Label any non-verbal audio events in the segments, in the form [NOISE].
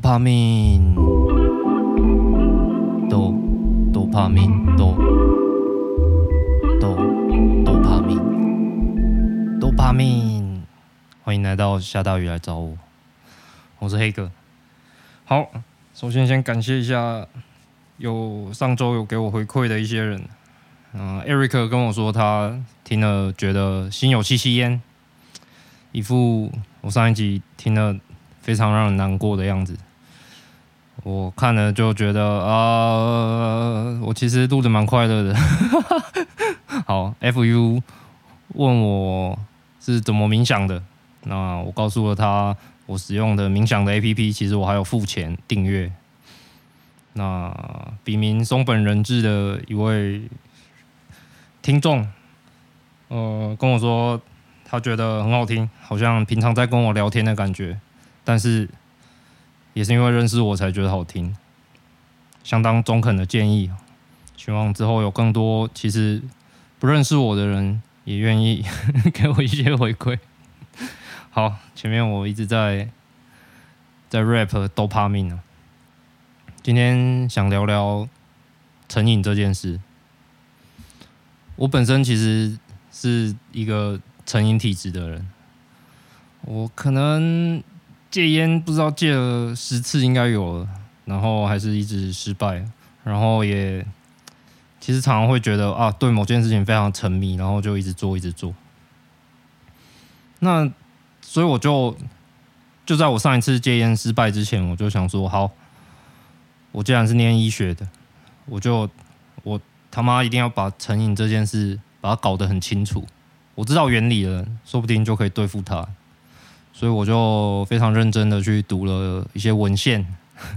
多帕敏，多多帕敏，多多多帕敏，多帕敏。欢迎来到下大雨来找我，我是黑哥。好，首先先感谢一下有上周有给我回馈的一些人。嗯，Eric 跟我说他听了觉得心有戚戚焉，一副我上一集听了。非常让人难过的样子，我看了就觉得啊、我其实录的蛮快乐的。[LAUGHS] 好，FU 问我是怎么冥想的，那我告诉了他我使用的冥想的 APP，其实我还有付钱订阅。那笔名松本人志的一位听众，呃，跟我说他觉得很好听，好像平常在跟我聊天的感觉。但是，也是因为认识我才觉得好听，相当中肯的建议。希望之后有更多其实不认识我的人也愿意 [LAUGHS] 给我一些回馈。好，前面我一直在在 rap 都怕命啊，今天想聊聊成瘾这件事。我本身其实是一个成瘾体质的人，我可能。戒烟不知道戒了十次应该有了，然后还是一直失败，然后也其实常常会觉得啊，对某件事情非常沉迷，然后就一直做一直做。那所以我就就在我上一次戒烟失败之前，我就想说，好，我既然是念医学的，我就我他妈一定要把成瘾这件事把它搞得很清楚，我知道原理了，说不定就可以对付它。所以我就非常认真的去读了一些文献，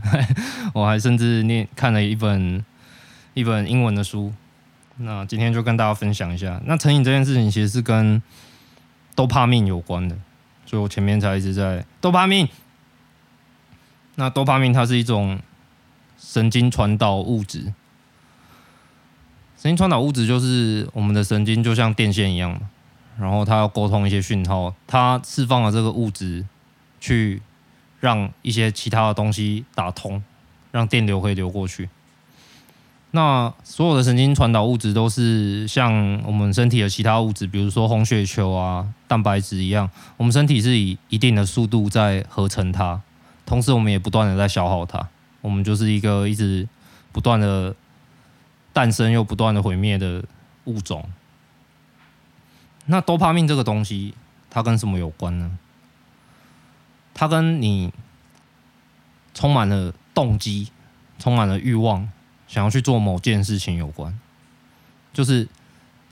[LAUGHS] 我还甚至念看了一本一本英文的书。那今天就跟大家分享一下，那成瘾这件事情其实是跟多帕敏有关的，所以我前面才一直在多帕敏。那多帕敏它是一种神经传导物质，神经传导物质就是我们的神经就像电线一样嘛。然后它要沟通一些讯号，它释放了这个物质，去让一些其他的东西打通，让电流可以流过去。那所有的神经传导物质都是像我们身体的其他物质，比如说红血球啊、蛋白质一样，我们身体是以一定的速度在合成它，同时我们也不断的在消耗它。我们就是一个一直不断的诞生又不断的毁灭的物种。那多帕敏这个东西，它跟什么有关呢？它跟你充满了动机、充满了欲望，想要去做某件事情有关。就是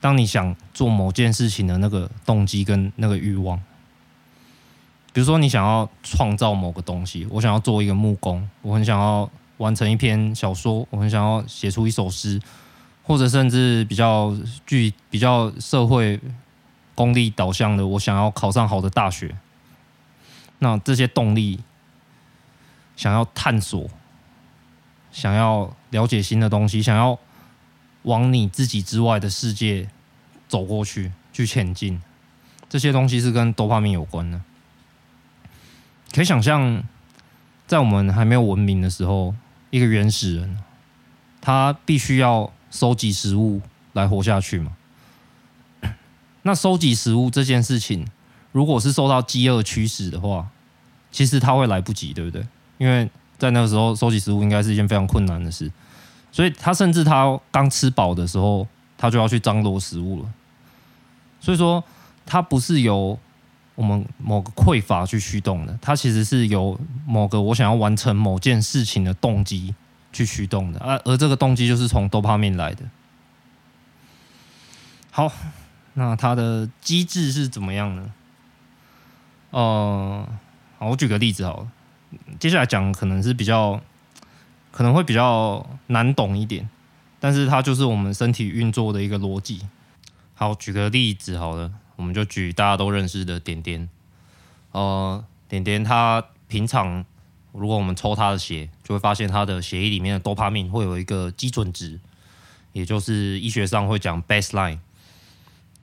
当你想做某件事情的那个动机跟那个欲望，比如说你想要创造某个东西，我想要做一个木工，我很想要完成一篇小说，我很想要写出一首诗，或者甚至比较具比较社会。功利导向的，我想要考上好的大学。那这些动力，想要探索，想要了解新的东西，想要往你自己之外的世界走过去，去前进，这些东西是跟多帕敏有关的。可以想象，在我们还没有文明的时候，一个原始人，他必须要收集食物来活下去嘛。那收集食物这件事情，如果是受到饥饿驱使的话，其实他会来不及，对不对？因为在那个时候，收集食物应该是一件非常困难的事，所以他甚至他刚吃饱的时候，他就要去张罗食物了。所以说，他不是由我们某个匮乏去驱动的，他其实是由某个我想要完成某件事情的动机去驱动的，而而这个动机就是从多帕敏来的。好。那它的机制是怎么样呢？呃，好，我举个例子好了。接下来讲可能是比较，可能会比较难懂一点，但是它就是我们身体运作的一个逻辑。好，举个例子好了，我们就举大家都认识的点点。呃，点点他平常如果我们抽他的血，就会发现他的血液里面的多帕敏会有一个基准值，也就是医学上会讲 baseline。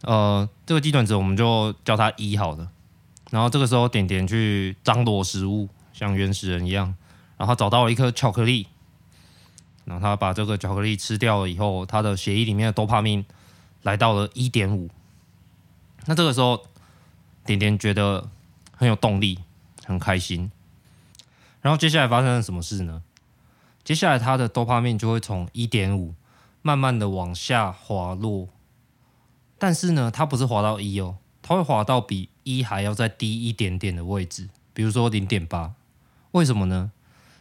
呃，这个基准值我们就叫它一好了。然后这个时候，点点去张罗食物，像原始人一样，然后找到了一颗巧克力，然后他把这个巧克力吃掉了以后，他的血液里面的多巴胺来到了一点五。那这个时候，点点觉得很有动力，很开心。然后接下来发生了什么事呢？接下来他的多巴胺就会从一点五慢慢的往下滑落，但是呢，它不是滑到一哦，它会滑到比一还要再低一点点的位置，比如说零点八。为什么呢？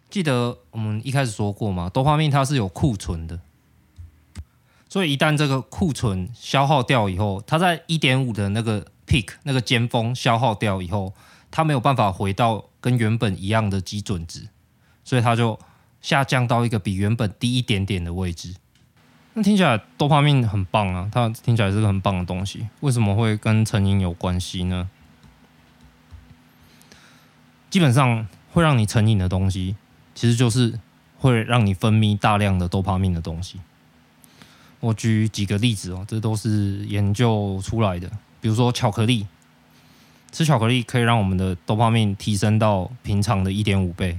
记得我们一开始说过嘛，多巴胺它是有库存的，所以一旦这个库存消耗掉以后，它在一点五的那个 peak 那个尖峰消耗掉以后，它没有办法回到跟原本一样的基准值，所以它就下降到一个比原本低一点点的位置。那听起来多巴胺很棒啊，它听起来是个很棒的东西，为什么会跟成瘾有关系呢？基本上会让你成瘾的东西。其实就是会让你分泌大量的多巴胺的东西。我举几个例子哦，这都是研究出来的。比如说巧克力，吃巧克力可以让我们的多巴胺提升到平常的一点五倍。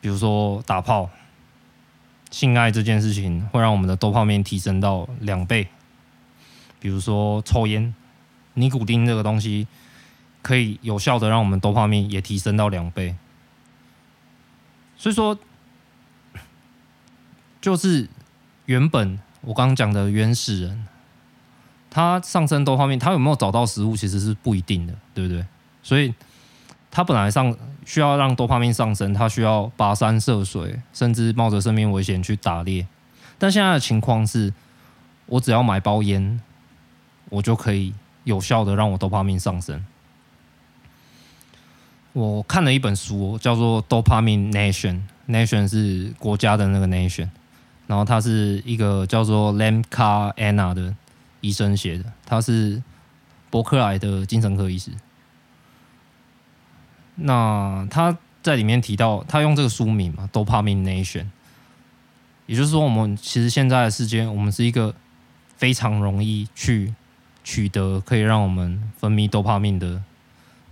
比如说打炮，性爱这件事情会让我们的多泡面提升到两倍。比如说抽烟，尼古丁这个东西可以有效的让我们多泡面也提升到两倍。所以说，就是原本我刚刚讲的原始人，他上升多泡面，他有没有找到食物其实是不一定的，对不对？所以他本来上需要让多巴胺上升，他需要跋山涉水，甚至冒着生命危险去打猎。但现在的情况是，我只要买包烟，我就可以有效的让我多巴胺上升。我看了一本书，叫做《Dopamine Nation》，Nation 是国家的那个 Nation，然后他是一个叫做 Lamka Anna 的医生写的，他是伯克莱的精神科医师。那他在里面提到，他用这个书名嘛，《Dopamine Nation》，也就是说，我们其实现在的世界，我们是一个非常容易去取得可以让我们分泌多巴胺的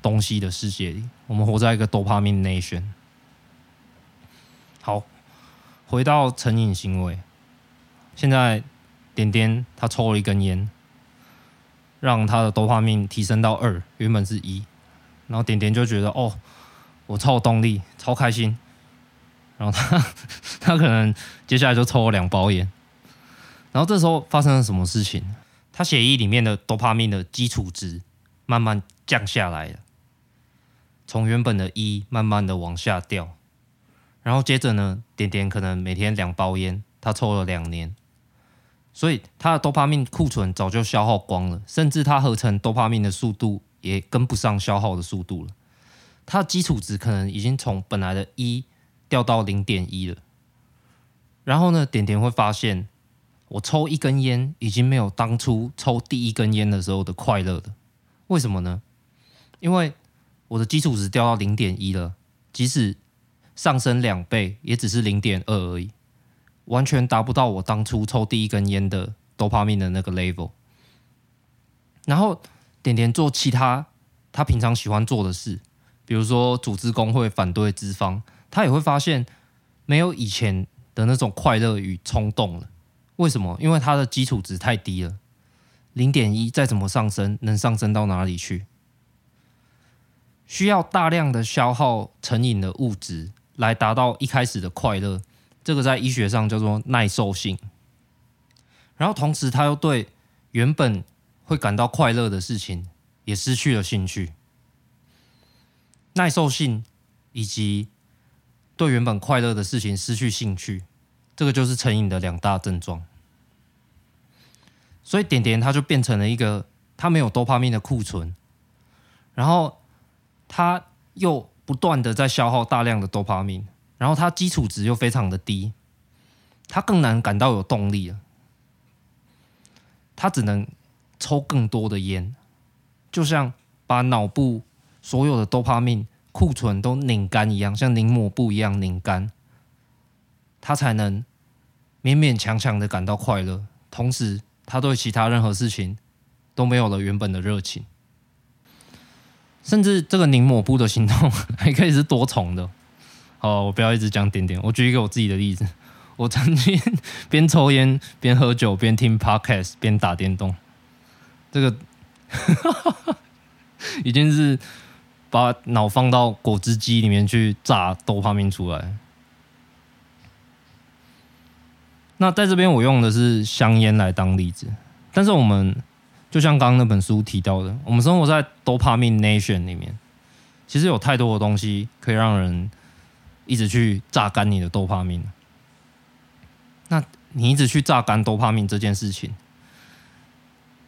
东西的世界里。我们活在一个多巴胺 nation。好，回到成瘾行为。现在点点他抽了一根烟，让他的多巴胺提升到二，原本是一。然后点点就觉得哦，我超有动力，超开心。然后他 [LAUGHS] 他可能接下来就抽了两包烟。然后这时候发生了什么事情？他血液里面的多巴胺的基础值慢慢降下来了。从原本的一慢慢的往下掉，然后接着呢，点点可能每天两包烟，他抽了两年，所以他的多巴胺库存早就消耗光了，甚至他合成多巴胺的速度也跟不上消耗的速度了。它的基础值可能已经从本来的一掉到零点一了。然后呢，点点会发现，我抽一根烟已经没有当初抽第一根烟的时候的快乐了。为什么呢？因为我的基础值掉到零点一了，即使上升两倍，也只是零点二而已，完全达不到我当初抽第一根烟的多巴胺的那个 level。然后点点做其他他平常喜欢做的事，比如说组织工会反对资方，他也会发现没有以前的那种快乐与冲动了。为什么？因为他的基础值太低了，零点一再怎么上升，能上升到哪里去？需要大量的消耗成瘾的物质来达到一开始的快乐，这个在医学上叫做耐受性。然后同时，他又对原本会感到快乐的事情也失去了兴趣。耐受性以及对原本快乐的事情失去兴趣，这个就是成瘾的两大症状。所以点点他就变成了一个他没有多巴胺的库存，然后。他又不断的在消耗大量的多巴胺，然后他基础值又非常的低，他更难感到有动力了。他只能抽更多的烟，就像把脑部所有的多巴胺库存都拧干一样，像拧抹布一样拧干，他才能勉勉强强的感到快乐。同时，他对其他任何事情都没有了原本的热情。甚至这个拧抹布的行动 [LAUGHS] 还可以是多重的，好，我不要一直讲点点。我举一个我自己的例子，我曾经 [LAUGHS] 边抽烟边喝酒边听 podcast 边打电动，这个 [LAUGHS] 已经是把脑放到果汁机里面去榨多巴胺出来。那在这边我用的是香烟来当例子，但是我们就像刚刚那本书提到的，我们生活在多巴胺 nation 里面，其实有太多的东西可以让人一直去榨干你的多巴胺。那你一直去榨干多巴胺这件事情，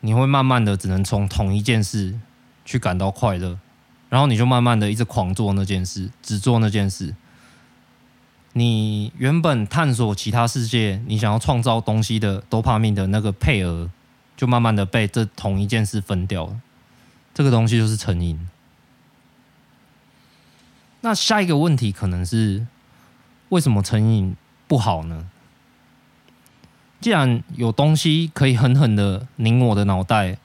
你会慢慢的只能从同一件事去感到快乐，然后你就慢慢的一直狂做那件事，只做那件事。你原本探索其他世界，你想要创造东西的多巴胺的那个配额，就慢慢的被这同一件事分掉了。这个东西就是成瘾。那下一个问题可能是，为什么成瘾不好呢？既然有东西可以狠狠的拧我的脑袋，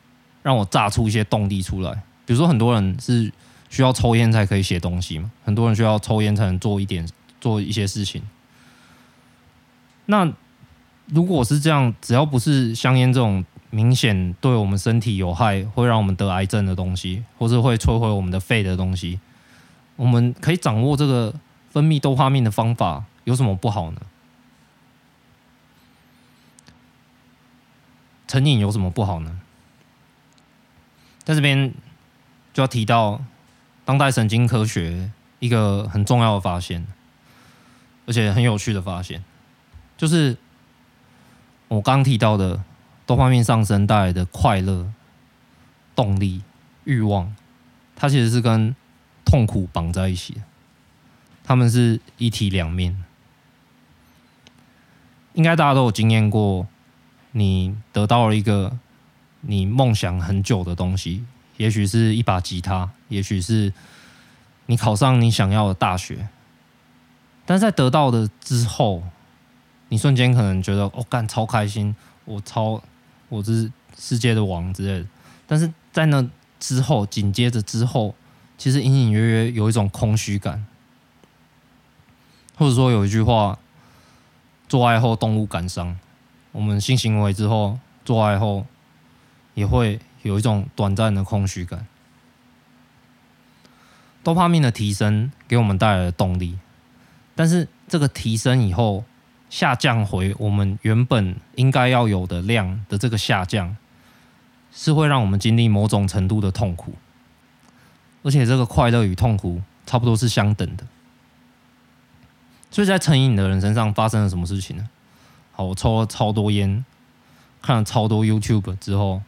让我榨出一些动力出来，比如说很多人是需要抽烟才可以写东西嘛，很多人需要抽烟才能做一点。做一些事情，那如果是这样，只要不是香烟这种明显对我们身体有害、会让我们得癌症的东西，或是会摧毁我们的肺的东西，我们可以掌握这个分泌多巴胺的方法，有什么不好呢？成瘾有什么不好呢？在这边就要提到当代神经科学一个很重要的发现。而且很有趣的发现，就是我刚提到的多方面上升带来的快乐、动力、欲望，它其实是跟痛苦绑在一起的，它们是一体两面。应该大家都有经验过，你得到了一个你梦想很久的东西，也许是一把吉他，也许是你考上你想要的大学。但在得到的之后，你瞬间可能觉得哦，干超开心，我超我是世界的王之类的。但是在那之后，紧接着之后，其实隐隐约约有一种空虚感，或者说有一句话：做爱后动物感伤。我们性行为之后，做爱后也会有一种短暂的空虚感。多巴胺的提升给我们带来的动力。但是这个提升以后下降回我们原本应该要有的量的这个下降，是会让我们经历某种程度的痛苦，而且这个快乐与痛苦差不多是相等的。所以在成瘾的人身上发生了什么事情呢？我抽了超多烟，看了超多 YouTube 之后，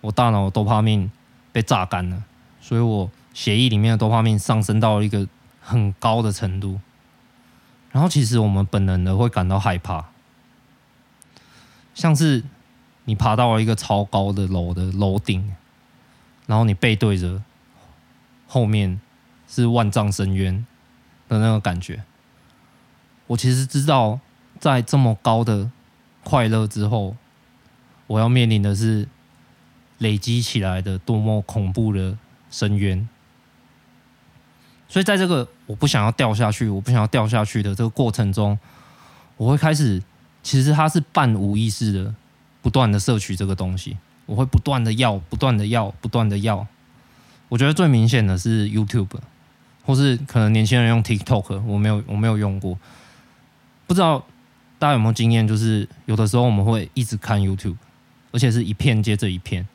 我大脑的多巴胺被榨干了，所以我血液里面的多巴胺上升到了一个很高的程度。然后，其实我们本能的会感到害怕，像是你爬到了一个超高的楼的楼顶，然后你背对着后面是万丈深渊的那个感觉。我其实知道，在这么高的快乐之后，我要面临的是累积起来的多么恐怖的深渊。所以，在这个我不想要掉下去，我不想要掉下去的这个过程中，我会开始，其实它是半无意识的，不断的摄取这个东西，我会不断的要，不断的要，不断的要。我觉得最明显的是 YouTube，或是可能年轻人用 TikTok，我没有，我没有用过，不知道大家有没有经验，就是有的时候我们会一直看 YouTube，而且是一片接着一片，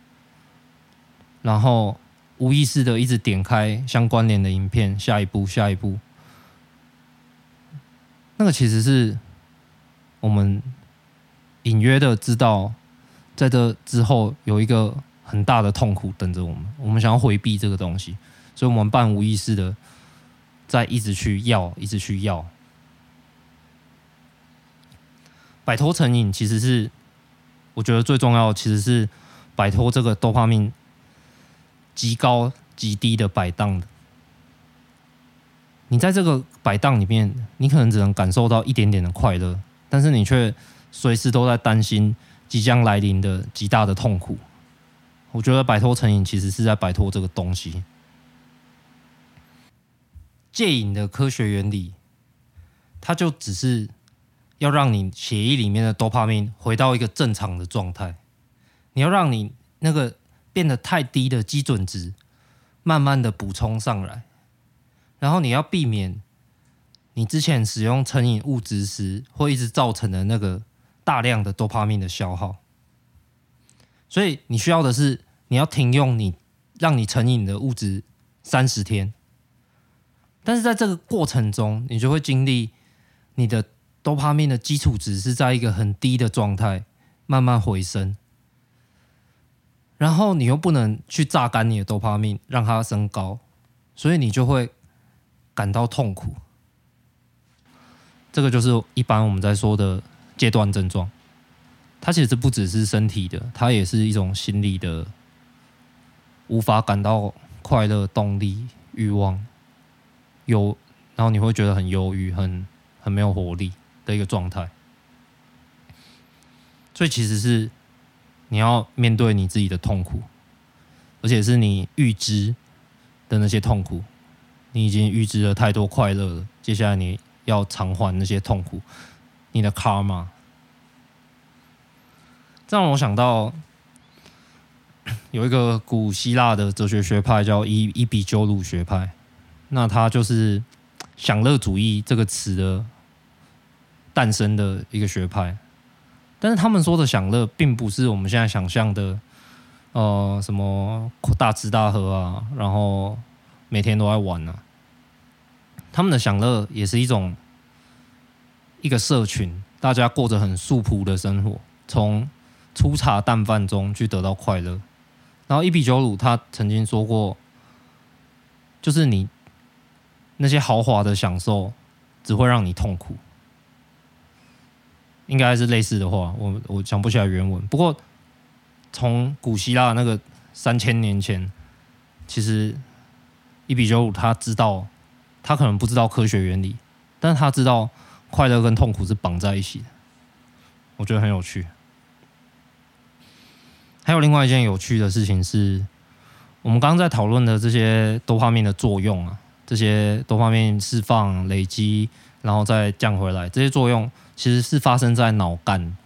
然后。无意识的一直点开相关联的影片，下一步，下一步，那个其实是我们隐约的知道，在这之后有一个很大的痛苦等着我们，我们想要回避这个东西，所以我们半无意识的在一直去要，一直去要，摆脱成瘾，其实是我觉得最重要，其实是摆脱这个多巴胺。极高极低的摆荡，你在这个摆荡里面，你可能只能感受到一点点的快乐，但是你却随时都在担心即将来临的极大的痛苦。我觉得摆脱成瘾其实是在摆脱这个东西。戒瘾的科学原理它就只是要让你血液里面的多巴胺回到一个正常的状态。你要让你那个变得太低的基准值，慢慢的补充上来，然后你要避免你之前使用成瘾物质时会一直造成的那个大量的多巴胺的消耗。所以你需要的是，你要停用你让你成瘾的物质三十天，但是在这个过程中，你就会经历你的多巴胺的基础值是在一个很低的状态，慢慢回升，然后你又不能去榨干你的多巴胺，让它升高，所以你就会感到痛苦。这个就是一般我们在说的戒断症状。它其实不只是身体的，它也是一种心理的，无法感到快乐、动力、欲望，有，然后你会觉得很忧郁、很很没有活力的一个状态。所以其实是你要面对你自己的痛苦，而且是你预知的那些痛苦，你已经预知了太多快乐了，接下来你要偿还那些痛苦，你的 karma。这让我想到有一个古希腊的哲学学派叫伊伊比鸠鲁学派，那他就是享乐主义这个词的诞生的一个学派。但是他们说的享乐，并不是我们现在想象的，呃，什么大吃大喝啊，然后每天都在玩啊。他们的享乐也是一种一个社群，大家过着很素朴的生活，从粗茶淡饭中去得到快乐，然后伊比九鲁他曾经说过，就是你那些豪华的享受只会让你痛苦，应该是类似的话，我我想不起来原文。不过从古希腊那个三千年前，其实伊比鸠鲁他知道，他可能不知道科学原理，但是他知道快乐跟痛苦是绑在一起的，我觉得很有趣。还有另外一件有趣的事情是，我们刚刚在讨论的这些多方面的作用啊，这些多方面释放、累积，然后再降回来，这些作用其实是发生在脑干。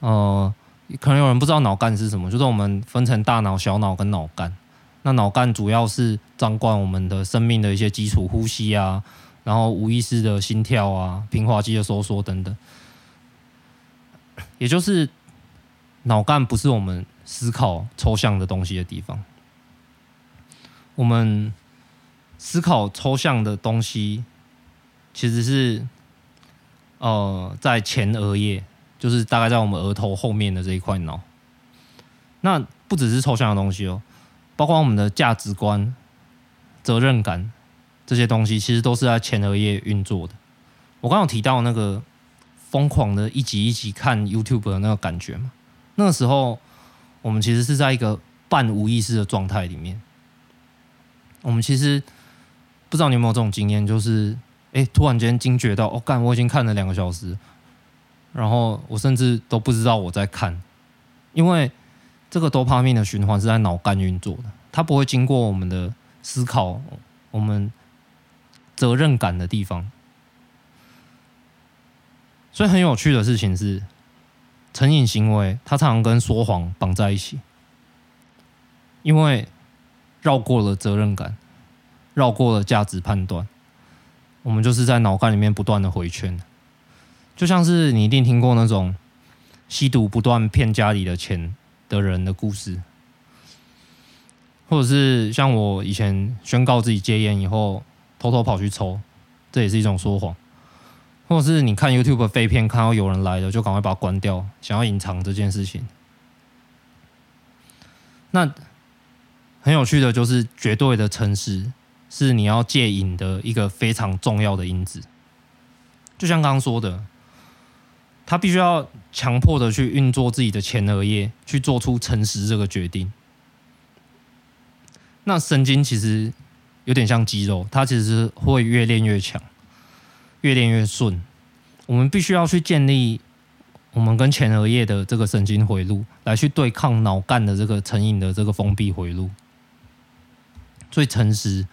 呃，可能有人不知道脑干是什么，就是我们分成大脑、小脑跟脑干。那脑干主要是掌管我们的生命的一些基础呼吸啊，然后无意识的心跳啊、平滑肌的收缩等等，也就是脑干不是我们。思考抽象的东西的地方，我们思考抽象的东西，其实是呃在前额叶，就是大概在我们额头后面的这一块脑。那不只是抽象的东西哦，包括我们的价值观、责任感这些东西，其实都是在前额叶运作的。我刚刚有提到那个疯狂的一集一集看 YouTube 的那个感觉嘛，那个时候。我们其实是在一个半无意识的状态里面。我们其实不知道你有没有这种经验，就是哎，突然间惊觉到，哦，干，我已经看了两个小时，然后我甚至都不知道我在看，因为这个多巴胺的循环是在脑干运作的，它不会经过我们的思考，我们责任感的地方。所以很有趣的事情是。成瘾行为，它常常跟说谎绑在一起，因为绕过了责任感，绕过了价值判断，我们就是在脑干里面不断的回圈，就像是你一定听过那种吸毒不断骗家里的钱的人的故事，或者是像我以前宣告自己戒烟以后，偷偷跑去抽，这也是一种说谎。或者是你看 YouTube 废片，看到有人来了，就赶快把它关掉，想要隐藏这件事情。那很有趣的就是，绝对的诚实是你要戒瘾的一个非常重要的因子。就像刚刚说的，他必须要强迫的去运作自己的前额叶，去做出诚实这个决定。那神经其实有点像肌肉，它其实是会越练越强。越练越顺，我们必须要去建立我们跟前额叶的这个神经回路，来去对抗脑干的这个成瘾的这个封闭回路。最诚实，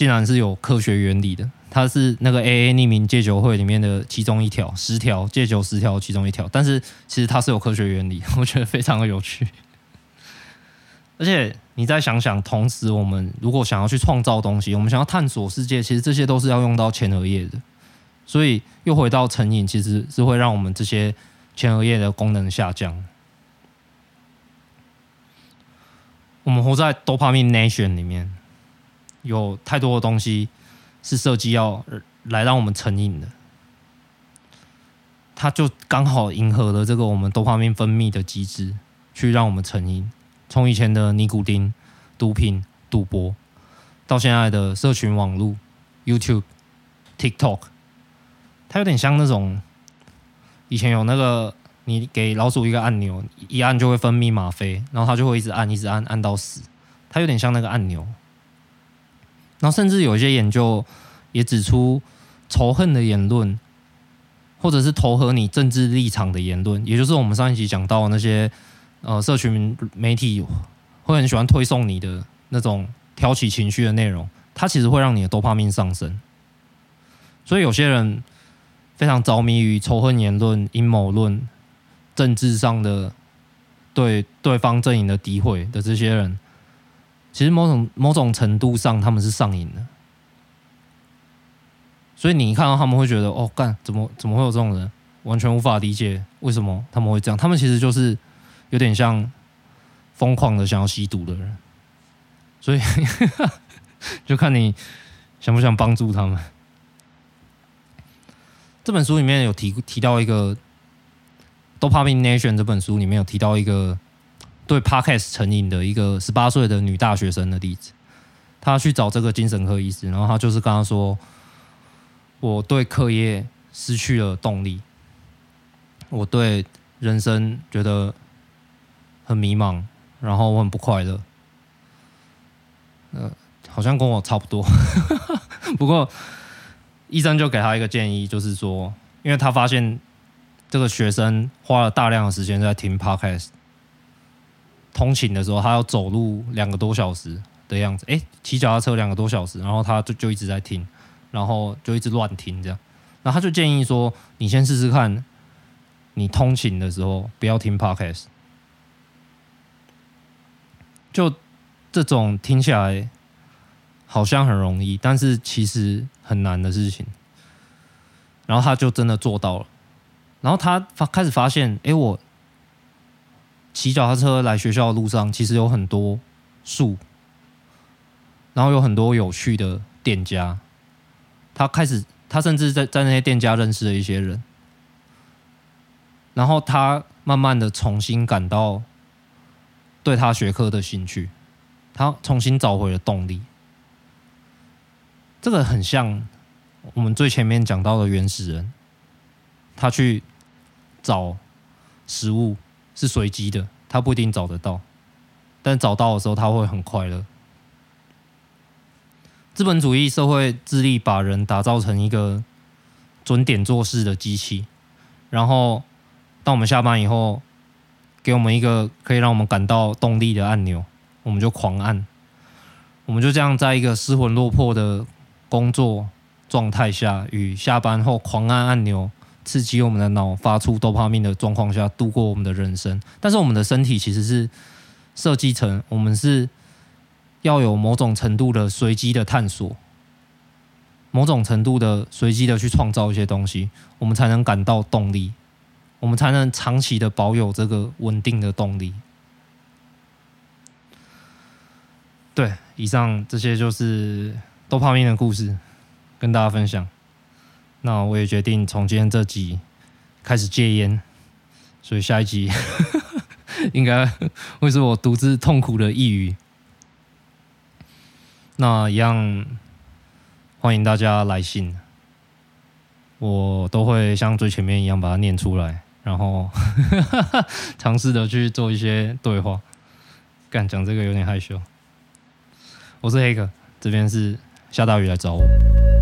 竟然是有科学原理的，它是那个 AA 匿名戒酒会里面的其中一条，十条戒酒十条其中一条，但是其实它是有科学原理，[LAUGHS] 我觉得非常的有趣。而且你再想想，同时我们如果想要去创造东西，我们想要探索世界，其实这些都是要用到前额叶的。所以又回到成瘾，其实是会让我们这些前额叶的功能下降。我们活在 Dopamine Nation 里面，有太多的东西是设计要来让我们成瘾的，它就刚好迎合了这个我们多方面分泌的机制，去让我们成瘾。从以前的尼古丁、毒品、赌博，到现在的社群网络、YouTube、TikTok，它有点像那种以前有那个你给老鼠一个按钮，一按就会分泌吗啡，然后它就会一直按、一直按，按到死。它有点像那个按钮。然后甚至有一些研究也指出，仇恨的言论，或者是投合你政治立场的言论，也就是我们上一集讲到那些。呃，社群媒体会很喜欢推送你的那种挑起情绪的内容，它其实会让你的多巴胺上升。所以有些人非常着迷于仇恨言论、阴谋论、政治上的对对方阵营的诋毁的这些人，其实某种某种程度上他们是上瘾的。所以你一看到他们会觉得，哦，干，怎么怎么会有这种人？完全无法理解为什么他们会这样。他们其实就是。有点像疯狂的想要吸毒的人，所以 [LAUGHS] 就看你想不想帮助他们。这本书里面有提提到一个《Dopamine Nation》这本书里面有提到一个对 Podcast 成瘾的一个十八岁的女大学生的例子。她去找这个精神科医师，然后她就是跟他说：“我对课业失去了动力，我对人生觉得。”很迷茫，然后我很不快乐，呃，好像跟我差不多。[LAUGHS] 不过医生就给他一个建议，就是说，因为他发现这个学生花了大量的时间在听 Podcast，通勤的时候他要走路两个多小时的样子，诶，骑脚踏车两个多小时，然后他就就一直在听，然后就一直乱听这样，然后他就建议说，你先试试看，你通勤的时候不要听 Podcast。就这种听起来好像很容易，但是其实很难的事情。然后他就真的做到了。然后他发开始发现，哎，我骑脚踏车来学校的路上，其实有很多树，然后有很多有趣的店家。他开始，他甚至在在那些店家认识了一些人。然后他慢慢的重新感到。对他学科的兴趣，他重新找回了动力。这个很像我们最前面讲到的原始人，他去找食物是随机的，他不一定找得到，但找到的时候他会很快乐。资本主义社会致力把人打造成一个准点做事的机器，然后当我们下班以后。给我们一个可以让我们感到动力的按钮，我们就狂按。我们就这样在一个失魂落魄的工作状态下，与下班后狂按按钮刺激我们的脑发出多巴胺的状况下度过我们的人生。但是我们的身体其实是设计成，我们是要有某种程度的随机的探索，某种程度的随机的去创造一些东西，我们才能感到动力。我们才能长期的保有这个稳定的动力。对，以上这些就是多巴胺的故事，跟大家分享。那我也决定从今天这集开始戒烟，所以下一集 [LAUGHS] 应该会是我独自痛苦的抑郁。那一样欢迎大家来信，我都会像最前面一样把它念出来。然后 [LAUGHS] 尝试的去做一些对话，干讲这个有点害羞。我是黑客，这边是下大雨来找我。